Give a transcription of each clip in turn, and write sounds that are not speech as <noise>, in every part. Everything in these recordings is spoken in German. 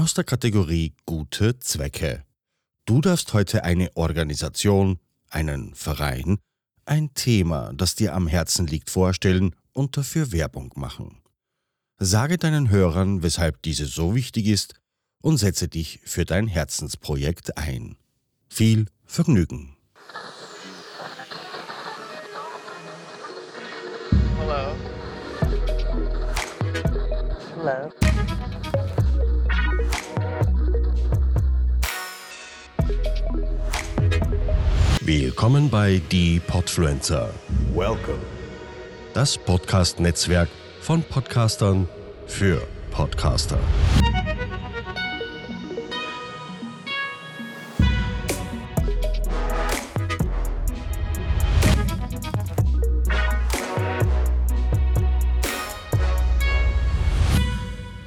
aus der Kategorie Gute Zwecke. Du darfst heute eine Organisation, einen Verein, ein Thema, das dir am Herzen liegt, vorstellen und dafür Werbung machen. Sage deinen Hörern, weshalb diese so wichtig ist und setze dich für dein Herzensprojekt ein. Viel Vergnügen! Hello. Hello. Willkommen bei Die Podfluencer, Welcome. das Podcast-Netzwerk von Podcastern für Podcaster.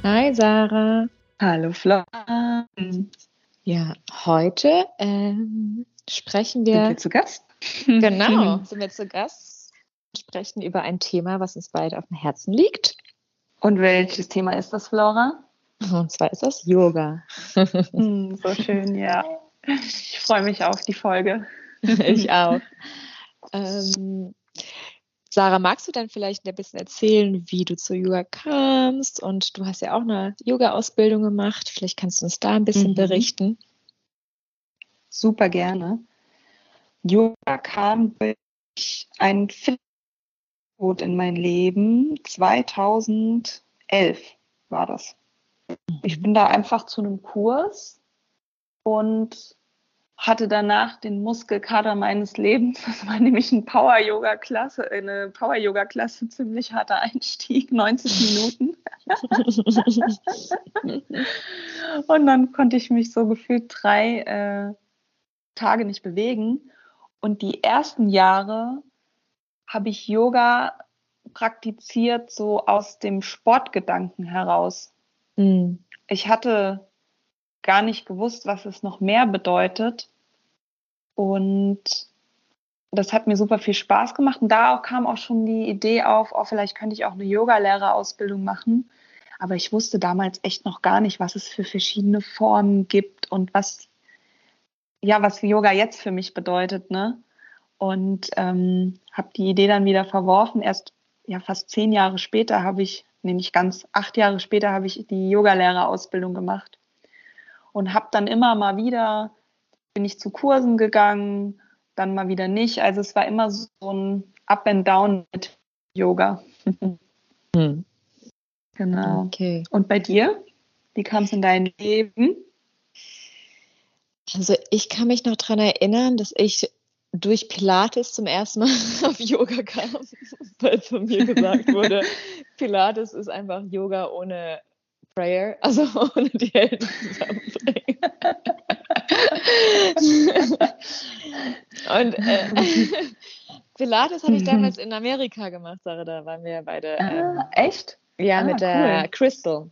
Hi Sarah. Hallo Flo. Ja, heute ähm, sprechen Sind wir, wir zu Gast? <laughs> <laughs> genau, sind wir zu Gast, sprechen über ein Thema, was uns beide auf dem Herzen liegt. Und welches Thema ist das, Flora? Und zwar ist das Yoga. <laughs> Hm, so schön, ja. Ich freue mich auf die Folge. ich auch. Ähm, Sarah, magst du dann vielleicht ein bisschen erzählen, wie du zu Yoga kamst? Und du hast ja auch eine Yoga-Ausbildung gemacht. Vielleicht kannst du uns da ein bisschen Mhm. berichten. Super gerne. Yoga kam durch ein Fitnessverbot in mein Leben. 2011 war das. Ich bin da einfach zu einem Kurs und hatte danach den Muskelkater meines Lebens. Das war nämlich ein Power-Yoga-Klasse, eine Power-Yoga-Klasse, ziemlich harter Einstieg, 90 Minuten. <laughs> Und dann konnte ich mich so gefühlt drei äh, Tage nicht bewegen. Und die ersten Jahre habe ich Yoga praktiziert, so aus dem Sportgedanken heraus. Mm, Ich hatte gar nicht gewusst, was es noch mehr bedeutet. Und das hat mir super viel Spaß gemacht. Und da auch kam auch schon die Idee auf, oh, vielleicht könnte ich auch eine Yogalehrerausbildung machen. Aber ich wusste damals echt noch gar nicht, was es für verschiedene Formen gibt und was, ja, was Yoga jetzt für mich bedeutet, ne? Und ähm, habe die Idee dann wieder verworfen. Erst ja fast zehn Jahre später habe ich, nee, nicht ganz, acht Jahre später habe ich die Yogalehrerausbildung gemacht und habe dann immer mal wieder, bin ich zu Kursen gegangen, dann mal wieder nicht. Also es war immer so ein Up and Down mit Yoga. mm, genau. Okay. Und bei dir? Wie kam es in dein Leben? Also ich kann mich noch daran erinnern, dass ich durch Pilates zum ersten Mal <laughs> auf Yoga kam, <laughs> weil von mir gesagt wurde, <laughs> Pilates ist einfach Yoga ohne Prayer, also ohne die Hände zusammenbringen. Und äh, Pilates habe ich damals in Amerika gemacht, Sarah, da waren wir beide ähm, Ah, echt? ja ah, mit der cool. Crystal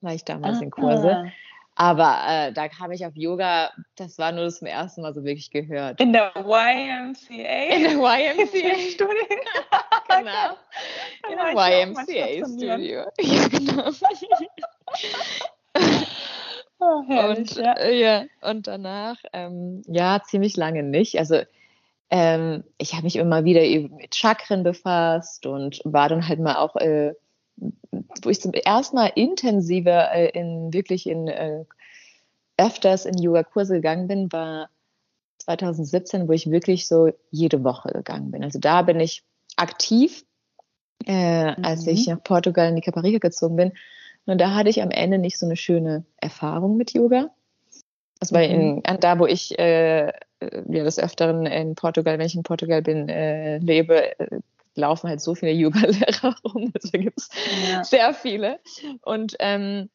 war ich damals in Ah, Kurse. Aber äh, da kam ich auf Yoga, das war nur zum ersten Mal so wirklich gehört. In der YMCA. In der YMCA. <laughs> Studio. <laughs> genau. In der YMCA-Studio. <laughs> Ja, genau. Oh, herrlich, Und, ja. äh, ja, und danach, ähm, ja, ziemlich lange nicht. Also ähm, ich habe mich immer wieder eben mit Chakren befasst und war dann halt mal auch, äh, wo ich zum ersten Mal intensiver äh, in wirklich in äh, öfters in Yoga-Kurse gegangen bin, war 2017, wo ich wirklich so jede Woche gegangen bin. Also da bin ich aktiv, äh, als Mhm. ich nach Portugal in die Caparica gezogen bin. Und da hatte ich am Ende nicht so eine schöne Erfahrung mit Yoga. Also weil in, an da, wo ich äh, äh, ja des Öfteren in Portugal, wenn ich in Portugal bin, äh, lebe, äh, laufen halt so viele <laughs> Yoga-Lehrer rum. Also da gibt's Ja. sehr viele. Und ähm,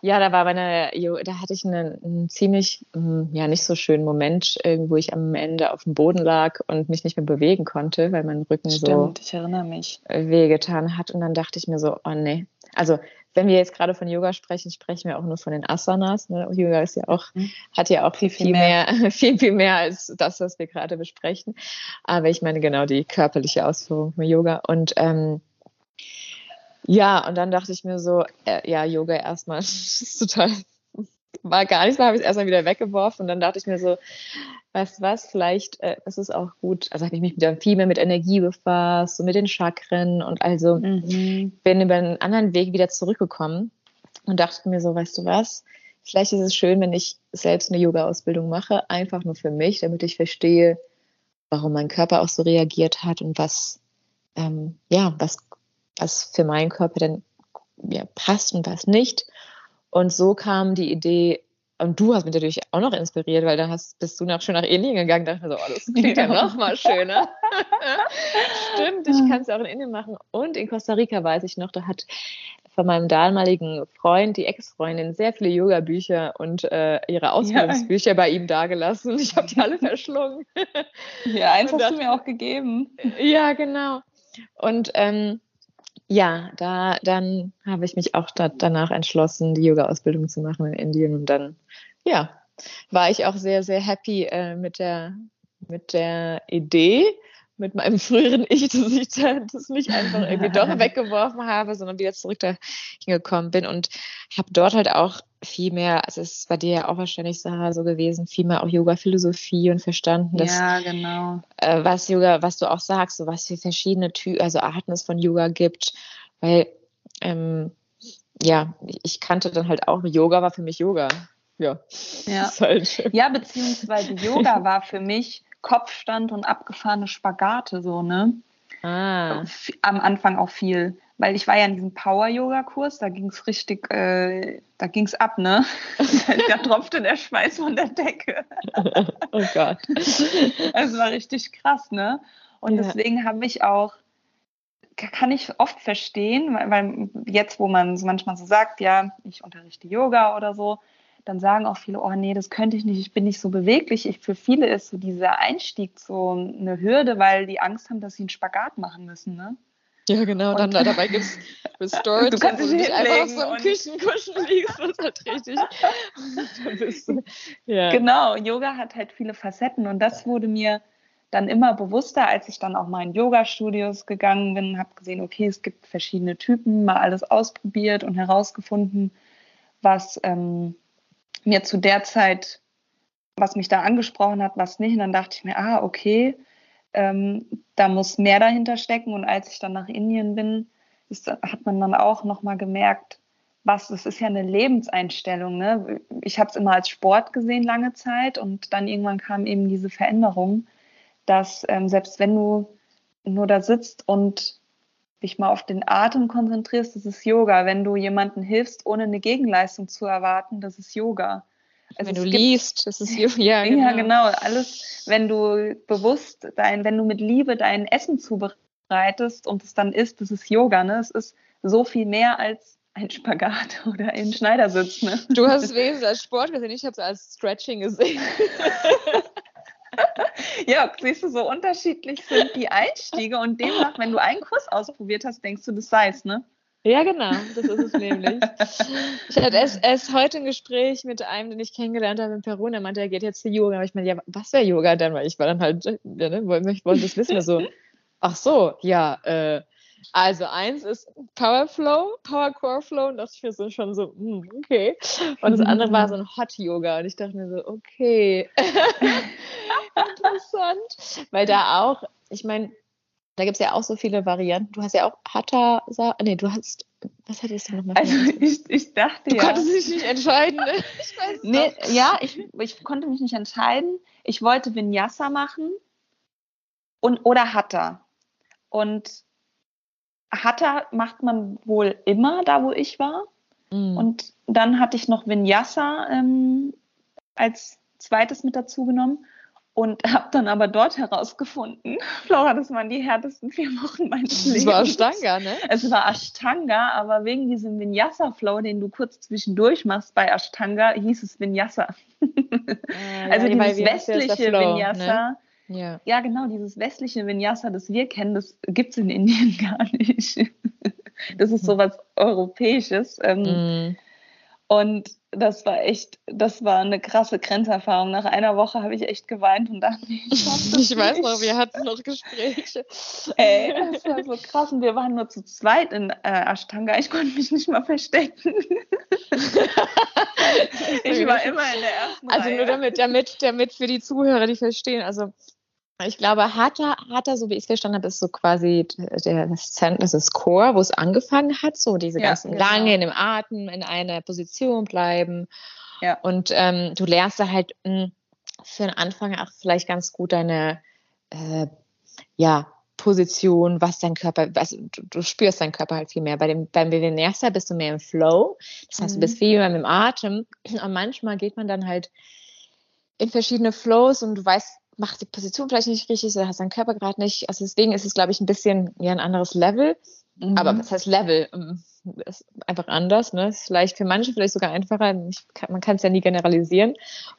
ja, da war meine, da hatte ich einen, einen ziemlich, ähm, ja, nicht so schönen Moment, wo ich am Ende auf dem Boden lag und mich nicht mehr bewegen konnte, weil mein Rücken so Stimmt, ich erinnere mich. äh, wehgetan hat. Und dann dachte ich mir so, oh nee. Also wenn wir jetzt gerade von Yoga sprechen, sprechen wir auch nur von den Asanas. Ne? Yoga ist ja auch, Mhm. hat ja auch viel, viel mehr, <laughs> viel, viel mehr als das, was wir gerade besprechen. Aber ich meine genau die körperliche Ausführung von Yoga. Und ähm, ja, und dann dachte ich mir so, äh, ja, Yoga erstmal <laughs> ist total war gar nichts, da habe ich es erstmal wieder weggeworfen und dann dachte ich mir so, weißt du was, vielleicht äh, ist es auch gut. Also habe ich mich wieder viel mehr mit Energie befasst, so mit den Chakren und also mhm. bin über einen anderen Weg wieder zurückgekommen und dachte mir so, weißt du was, vielleicht ist es schön, wenn ich selbst eine Yoga-Ausbildung mache, einfach nur für mich, damit ich verstehe, warum mein Körper auch so reagiert hat und was, ähm, ja, was, was für meinen Körper denn ja, passt und was nicht. Und so kam die Idee, und du hast mich natürlich auch noch inspiriert, weil dann hast, bist du nach, schon nach Indien gegangen. Da dachte ich so, oh, das klingt ja, <laughs> ja noch mal schöner. <laughs> Stimmt, ich kann es auch in Indien machen. Und in Costa Rica weiß ich noch, da hat von meinem damaligen Freund, die Ex-Freundin, sehr viele Yoga-Bücher und äh, ihre Ausbildungsbücher ja. bei ihm dagelassen. Ich habe die alle verschlungen. Ja, eins hast du mir auch gegeben. Ja, genau. Und ähm, ja, da dann habe ich mich auch da, danach entschlossen, die Yoga-Ausbildung zu machen in Indien. Und dann, ja, war ich auch sehr, sehr happy äh, mit der mit der Idee mit meinem früheren Ich, <laughs> dass ich das nicht einfach irgendwie doch <laughs> weggeworfen habe, sondern wieder zurück da hingekommen bin und habe dort halt auch viel mehr, also es ist bei dir ja auch wahrscheinlich Sarah so gewesen, viel mehr auch Yoga-Philosophie und verstanden, dass, ja, genau. Äh, was Yoga, was du auch sagst, so was für verschiedene Ty also Arten es von Yoga gibt, weil ähm, ja, ich kannte dann halt auch, Yoga war für mich Yoga. Ja, ja. <laughs> Halt ja beziehungsweise Yoga <laughs> war für mich Kopfstand und abgefahrene Spagate, so, ne? Ah. Am Anfang auch viel. Weil ich war ja in diesem Power-Yoga-Kurs, da ging es richtig, äh, da ging es ab, ne? <laughs> da tropfte der Schweiß von der Decke. <laughs> oh Gott. Es war richtig krass, ne? Und ja. deswegen habe ich auch, kann ich oft verstehen, weil, weil jetzt, wo man manchmal so sagt, ja, ich unterrichte Yoga oder so, dann sagen auch viele, oh nee, das könnte ich nicht, ich bin nicht so beweglich. Ich, für viele ist so dieser Einstieg so eine Hürde, weil die Angst haben, dass sie einen Spagat machen müssen. Ne? Ja, genau, und dann da, dabei gibt es Restored, du kannst dich nicht einfach auf so einem Küchenkuschen liegst, das halt richtig. <laughs> ja. Genau, Yoga hat halt viele Facetten und das wurde mir dann immer bewusster, als ich dann auch mal in Yoga-Studios gegangen bin, habe gesehen, okay, es gibt verschiedene Typen, mal alles ausprobiert und herausgefunden, was ähm, mir zu der Zeit, was mich da angesprochen hat, was nicht. Und dann dachte ich mir, ah, okay, ähm, da muss mehr dahinter stecken. Und als ich dann nach Indien bin, ist, hat man dann auch nochmal gemerkt, was, das ist ja eine Lebenseinstellung. Ne? Ich habe es immer als Sport gesehen lange Zeit und dann irgendwann kam eben diese Veränderung, dass ähm, selbst wenn du nur da sitzt und dich mal auf den Atem konzentrierst, das ist Yoga. Wenn du jemandem hilfst, ohne eine Gegenleistung zu erwarten, das ist Yoga. Also wenn du liest, das ist Yoga. <laughs> Ja, genau. ja, genau. Alles, wenn du bewusst dein, wenn du mit Liebe dein Essen zubereitest und es dann isst, das ist Yoga. Ne? Es ist so viel mehr als ein Spagat <laughs> oder ein Schneidersitz. Ne? Du hast es wenigstens als Sport gesehen, ich habe es als Stretching gesehen. <laughs> ja, siehst du, so unterschiedlich sind die Einstiege und demnach, wenn du einen Kurs ausprobiert hast, denkst du, das sei es, ne? Ja, genau, das ist es nämlich. Ich hatte erst, erst, heute ein Gespräch mit einem, den ich kennengelernt habe in Peru, der meinte, er geht jetzt zu Yoga. Aber ich meine, ja, was wäre Yoga denn? Weil ich war dann halt, ja, ne, ich wollte das wissen, so, ach so, ja, äh, also eins ist Power Flow, Power Core Flow und das ist schon so, hm, okay. Und das andere war so ein Hot Yoga und ich dachte mir so, okay, <laughs> interessant. Weil da auch, ich meine, da gibt es ja auch so viele Varianten. Du hast ja auch Hatha, nee, du hast, was hattest du nochmal? Also ich, ich dachte du ja. Du konntest dich nicht entscheiden, ne? <laughs> Ich weiß nee, noch. Ja, ich, ich konnte mich nicht entscheiden. Ich wollte Vinyasa machen und, oder Hatha. Und Hatha macht man wohl immer da, wo ich war. Mhm. Und dann hatte ich noch Vinyasa ähm, als zweites mit dazu genommen und <laughs> habe dann aber dort herausgefunden, <laughs> Flora, das waren die härtesten vier Wochen meines Lebens. Es war Ashtanga, ne? Es war Ashtanga, aber wegen diesem Vinyasa-Flow, den du kurz zwischendurch machst bei Ashtanga, hieß es Vinyasa. <laughs> Ah, also ja, dieses westliche Flow, Vinyasa, ne? Ja. ja, genau, dieses westliche Vinyasa, das wir kennen, das gibt es in Indien gar nicht. das ist sowas Europäisches. Ähm, mm. Und das war echt, das war eine krasse Grenzerfahrung. Nach einer Woche habe ich echt geweint und dachte, ich, <laughs> ich weiß noch, wir hatten noch Gespräche. Ey, das war so krass und wir waren nur zu zweit in äh, Ashtanga. Ich konnte mich nicht mal verstecken. <laughs> ich war immer in der ersten Also Reihe. nur damit, damit, damit für die Zuhörer, die verstehen, also ich glaube, Hatha, Hatha, so wie ich es verstanden habe, ist so quasi der, das Zentrum, das ist Core, wo es angefangen hat, so diese Ja, ganzen genau. lange in dem Atem, in einer Position bleiben. Ja. Und ähm, du lernst da halt mh, für den Anfang auch vielleicht ganz gut deine äh, ja, Position, was dein Körper, also du, du spürst deinen Körper halt viel mehr. Bei dem, beim Vinyasa bist du mehr im Flow. Das heißt, Mhm. du bist viel mehr im Atem. Und manchmal geht man dann halt in verschiedene Flows und du weißt, macht die Position vielleicht nicht richtig oder hast deinen Körper gerade nicht. Also deswegen ist es, glaube ich, ein bisschen ja, ein anderes Level. Mhm. Aber was heißt Level? Ähm, Ist einfach anders. Ne? Ist vielleicht für manche vielleicht sogar einfacher. Kann, man kann es ja nie generalisieren.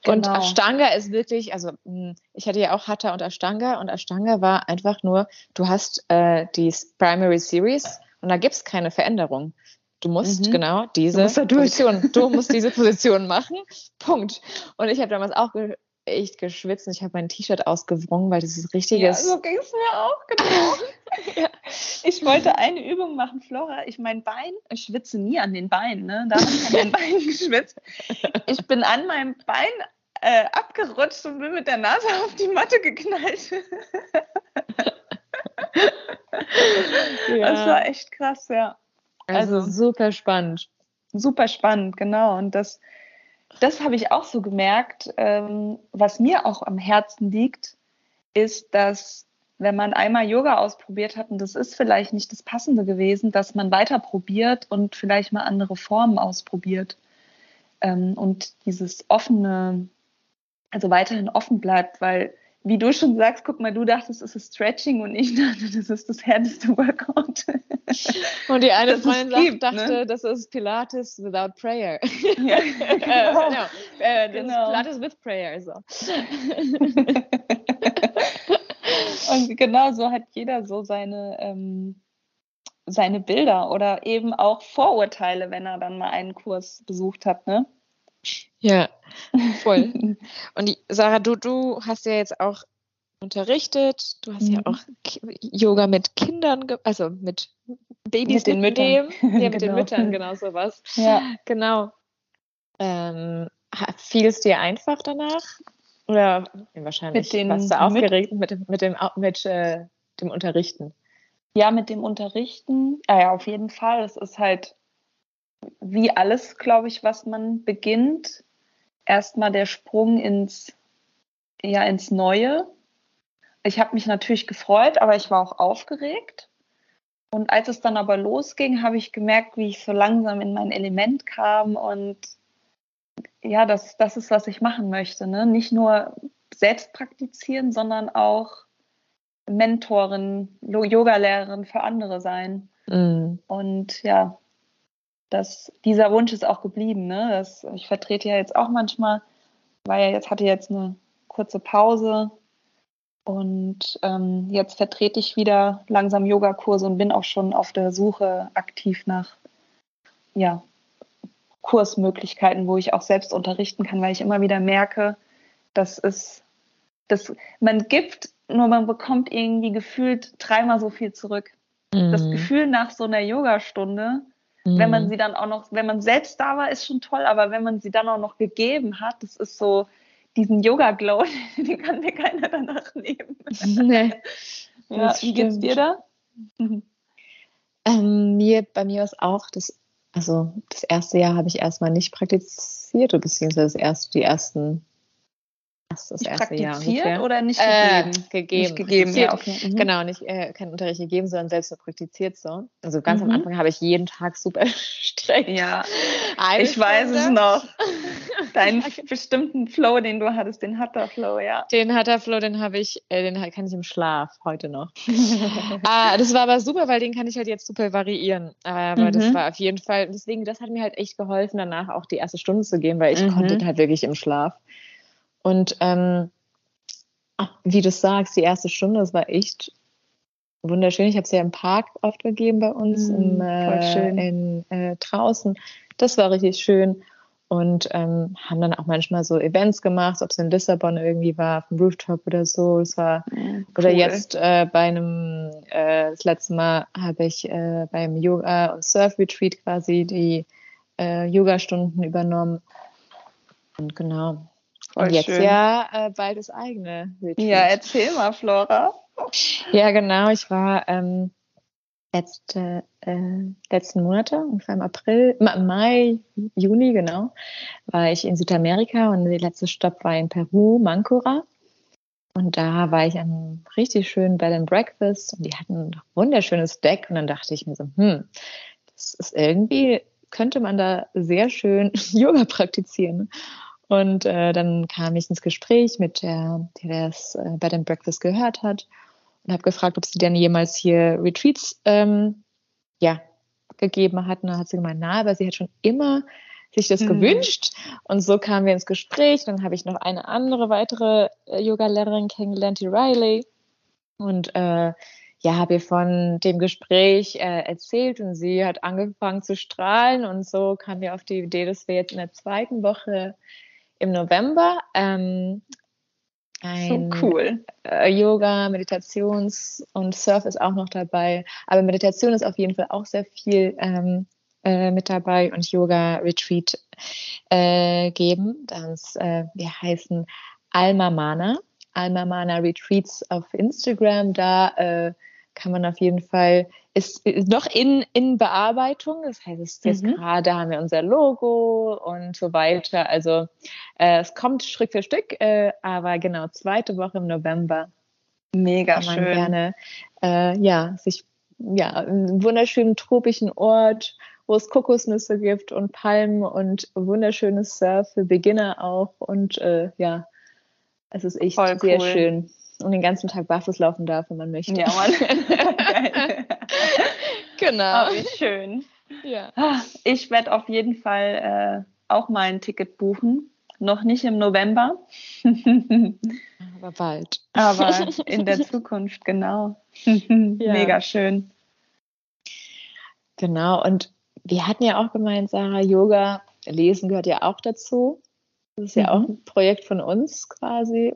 Und Genau. Ashtanga ist wirklich, also mh, ich hatte ja auch Hatha und Ashtanga und Ashtanga war einfach nur, du hast äh, die Primary Series und da gibt es keine Veränderung. Du musst Mhm. genau diese musst da durch. Position, du musst <laughs> diese Position machen. Punkt. Und ich habe damals auch ge echt geschwitzt und ich habe mein T-Shirt ausgewrungen, weil dieses ja, richtiges. so ging es mir auch, genau. <laughs> Ich wollte eine Übung machen, Flora. Ich mein Bein, ich schwitze nie an den Beinen, ne? Da habe ich an den <laughs> Beinen geschwitzt. Ich bin an meinem Bein äh, abgerutscht und bin mit der Nase auf die Matte geknallt. Das war echt krass, ja. also, also- super spannend. Super spannend, genau. Und das, das habe ich auch so gemerkt. Ähm, was mir auch am Herzen liegt, ist, dass wenn man einmal Yoga ausprobiert hat und das ist vielleicht nicht das Passende gewesen, dass man weiter probiert und vielleicht mal andere Formen ausprobiert. Ähm, und dieses offene, also weiterhin offen bleibt, weil wie du schon sagst, guck mal, du dachtest, es ist Stretching und ich <laughs> dachte, das ist das härteste Workout. <laughs> Und die eine dass es Freundin sagt, gibt, dachte, ne? das ist Pilates without prayer. ja, <laughs> äh, genau. no, äh, das Genau. Pilates with prayer. So. Und genau so hat jeder so seine, ähm, seine Bilder oder eben auch Vorurteile, wenn er dann mal einen Kurs besucht hat. Ne? Ja, voll. <laughs> Und die, Sarah, du, du hast ja jetzt auch unterrichtet, du hast ja Mhm. auch Ki Yoga mit Kindern, also mit Babys Mit den Müttern. <laughs> Ja, mit den Genau. Müttern, genau sowas. Ja. Genau. Ähm, fiel es dir einfach danach? Oder wahrscheinlich Mit den warst du aufgeregt mit, dem- mit, dem, mit äh, dem Unterrichten? ja, mit dem Unterrichten, ja, ja, auf jeden Fall. Es ist halt wie alles, glaube ich, was man beginnt. Erstmal der Sprung ins, ja, ins Neue. Ich habe mich natürlich gefreut, aber ich war auch aufgeregt. Und als es dann aber losging, habe ich gemerkt, wie ich so langsam in mein Element kam und ja, das, das ist, was ich machen möchte. Ne? Nicht nur selbst praktizieren, sondern auch Mentorin, Yogalehrerin für andere sein. Mm. Und ja, das, dieser Wunsch ist auch geblieben. Ne? Das, ich vertrete ja jetzt auch manchmal, weil ja jetzt hatte jetzt eine kurze Pause und ähm, jetzt vertrete ich wieder langsam Yogakurse und bin auch schon auf der Suche aktiv nach ja, Kursmöglichkeiten, wo ich auch selbst unterrichten kann, weil ich immer wieder merke, dass es, dass man gibt, nur man bekommt irgendwie gefühlt dreimal so viel zurück. Das Mm. Gefühl nach so einer Yogastunde, wenn man sie dann auch noch, wenn man selbst da war, ist schon toll, aber wenn man sie dann auch noch gegeben hat, das ist so diesen Yoga-Glow, <laughs> den kann mir keiner danach nehmen. <laughs> nee. <laughs> Ja, wie geht's dir da? Mhm. Ähm, mir, bei mir ist auch das, also das erste Jahr habe ich erstmal nicht praktiziert, beziehungsweise das erste, die ersten, das, das Nicht erste Jahr ungefähr. oder nicht Äh, gegeben? gegeben. Nicht gegeben, ja, okay. Mhm. Genau, nicht äh, keinen Unterricht gegeben, sondern selbst nur praktiziert so. Also ganz Mhm. am Anfang habe ich jeden Tag super <laughs> streng. Ja, Eine ich weiß es Stunde. noch. <laughs> Deinen bestimmten Flow, den du hattest, den Hatha-Flow, ja. Den Hatterflow, den habe ich, äh, den kann ich im Schlaf heute noch. <laughs> ah, das war aber super, weil den kann ich halt jetzt super variieren. Aber das Mhm. war auf jeden Fall, deswegen, das hat mir halt echt geholfen, danach auch die erste Stunde zu gehen, weil ich Mhm. konnte halt wirklich im Schlaf. Und ähm, ach, wie du sagst, die erste Stunde, das war echt wunderschön. Ich habe es ja im Park oft gegeben bei uns, Mhm, im, äh, in, äh, draußen. Das war richtig schön. und ähm, haben dann auch manchmal so Events gemacht, ob es in Lissabon irgendwie war, auf dem Rooftop oder so. Das war cool. oder jetzt äh, bei einem äh, das letzte Mal habe ich äh, beim Yoga und Surf Retreat quasi die äh, Yoga-Stunden übernommen und genau. Voll und jetzt schön. ja äh, bald das eigene Retreat. Ja, erzähl mal, Flora. Ja, genau. Ich war ähm, letzte, äh, letzten Monate, ungefähr im April, Mai, Juni, genau, war ich in Südamerika und der letzte Stopp war in Peru, Mancora. Und da war ich am richtig schönen Bed and Breakfast und die hatten ein wunderschönes Deck und dann dachte ich mir so, hm, das ist irgendwie, könnte man da sehr schön <laughs> Yoga praktizieren. Und äh, dann kam ich ins Gespräch mit der, die das äh, Bed and Breakfast gehört hat und habe gefragt, ob sie denn jemals hier Retreats ähm, ja, gegeben hat. Und dann hat sie gemeint, na, aber sie hat schon immer sich das mhm. gewünscht. Und so kamen wir ins Gespräch. Dann habe ich noch eine andere weitere äh, Yoga-Lehrerin kennengelernt, die Riley. Und äh, ja, habe ihr von dem Gespräch äh, erzählt und sie hat angefangen zu strahlen. Und so kam wir auf die Idee, dass wir jetzt in der zweiten Woche im November ähm, ein so cool. Äh, Yoga, Meditations und Surf ist auch noch dabei. Aber Meditation ist auf jeden Fall auch sehr viel ähm, äh, mit dabei und Yoga Retreat äh, geben. Das, äh, wir heißen Alma Mana. Alma Mana Retreats auf Instagram. Da äh, kann man auf jeden Fall, ist, ist noch in, in Bearbeitung. Das heißt, es ist mhm. gerade haben wir unser Logo und so weiter. Also äh, es kommt Stück für Stück, äh, aber genau, zweite Woche im November. Mega kann man schön. gerne, äh, ja, sich, ja, einen wunderschönen tropischen Ort, wo es Kokosnüsse gibt und Palmen und wunderschönes Surf für Beginner auch und äh, ja, es ist echt Voll sehr cool. schön und den ganzen Tag barfuß laufen darf, wenn man möchte. Ja, Mann. <laughs> genau. Oh, wie schön. Ja. Ah, ich werde auf jeden Fall äh, auch mal ein Ticket buchen. Noch nicht im November. <laughs> Aber bald. Aber <laughs> in der Zukunft, genau. Ja. Mega schön. Genau. Und wir hatten ja auch gemeint, Sarah, Yoga, Lesen gehört ja auch dazu. Das ist ja mhm. auch ein Projekt von uns quasi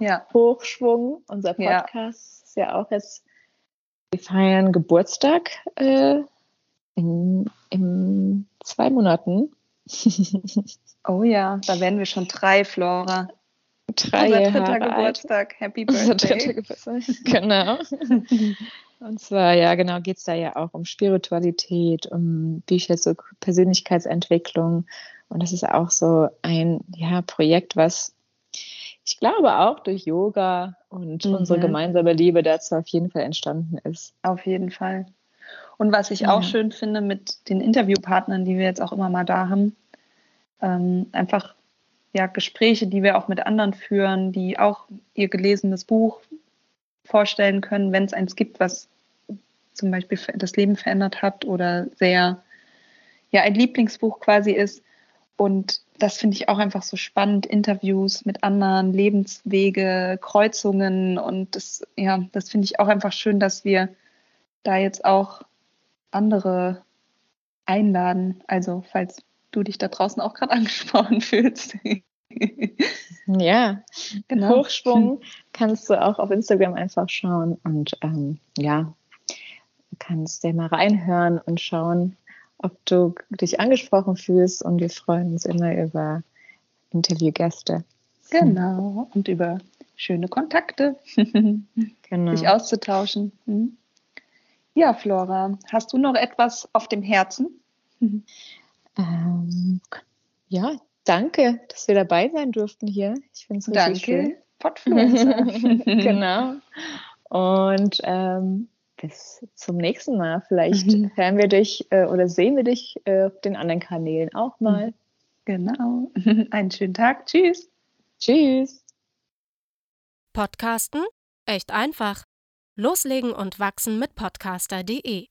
ja. Hochschwung. Unser Podcast ja. ist ja auch jetzt, wir feiern Geburtstag äh, in, in zwei Monaten. <laughs> oh ja, da werden wir schon drei, Flora. Drei Unser dritter Jahre Geburtstag. Alt. Happy Birthday. Unser dritter Geburtstag. Genau. <laughs> Und zwar, ja, genau, geht es da ja auch um Spiritualität, um Bücher zur Persönlichkeitsentwicklung. Und das ist auch so ein ja, Projekt, was ich glaube auch durch Yoga und mhm. unsere gemeinsame Liebe dazu auf jeden Fall entstanden ist. Auf jeden Fall. Und was ich ja. auch schön finde mit den Interviewpartnern, die wir jetzt auch immer mal da haben, ähm, einfach ja, Gespräche, die wir auch mit anderen führen, die auch ihr gelesenes Buch vorstellen können, wenn es eins gibt, was zum Beispiel das Leben verändert hat oder sehr ja ein Lieblingsbuch quasi ist. Und das finde ich auch einfach so spannend, Interviews mit anderen, Lebenswege, Kreuzungen und das, ja, das finde ich auch einfach schön, dass wir da jetzt auch andere einladen. Also, falls du dich da draußen auch gerade <laughs> angesprochen fühlst. ja, genau. Hochschwung kannst du auch auf Instagram einfach schauen und ähm, ja, kannst dir mal reinhören und schauen, ob du dich angesprochen fühlst und wir freuen uns immer über Interviewgäste. Genau, und über schöne Kontakte, <laughs> genau. sich auszutauschen. Mhm. Ja, Flora, hast du noch etwas auf dem Herzen? <laughs> Ähm, ja, danke, dass wir dabei sein durften hier. Ich finde es richtig danke. schön. <laughs> genau. Und ähm, bis zum nächsten Mal. Vielleicht mhm. hören wir dich äh, oder sehen wir dich äh, auf den anderen Kanälen auch mal. Mhm. Genau. <laughs> Einen schönen Tag. Tschüss. Tschüss. Podcasten? Echt einfach. Loslegen und wachsen mit podcaster.de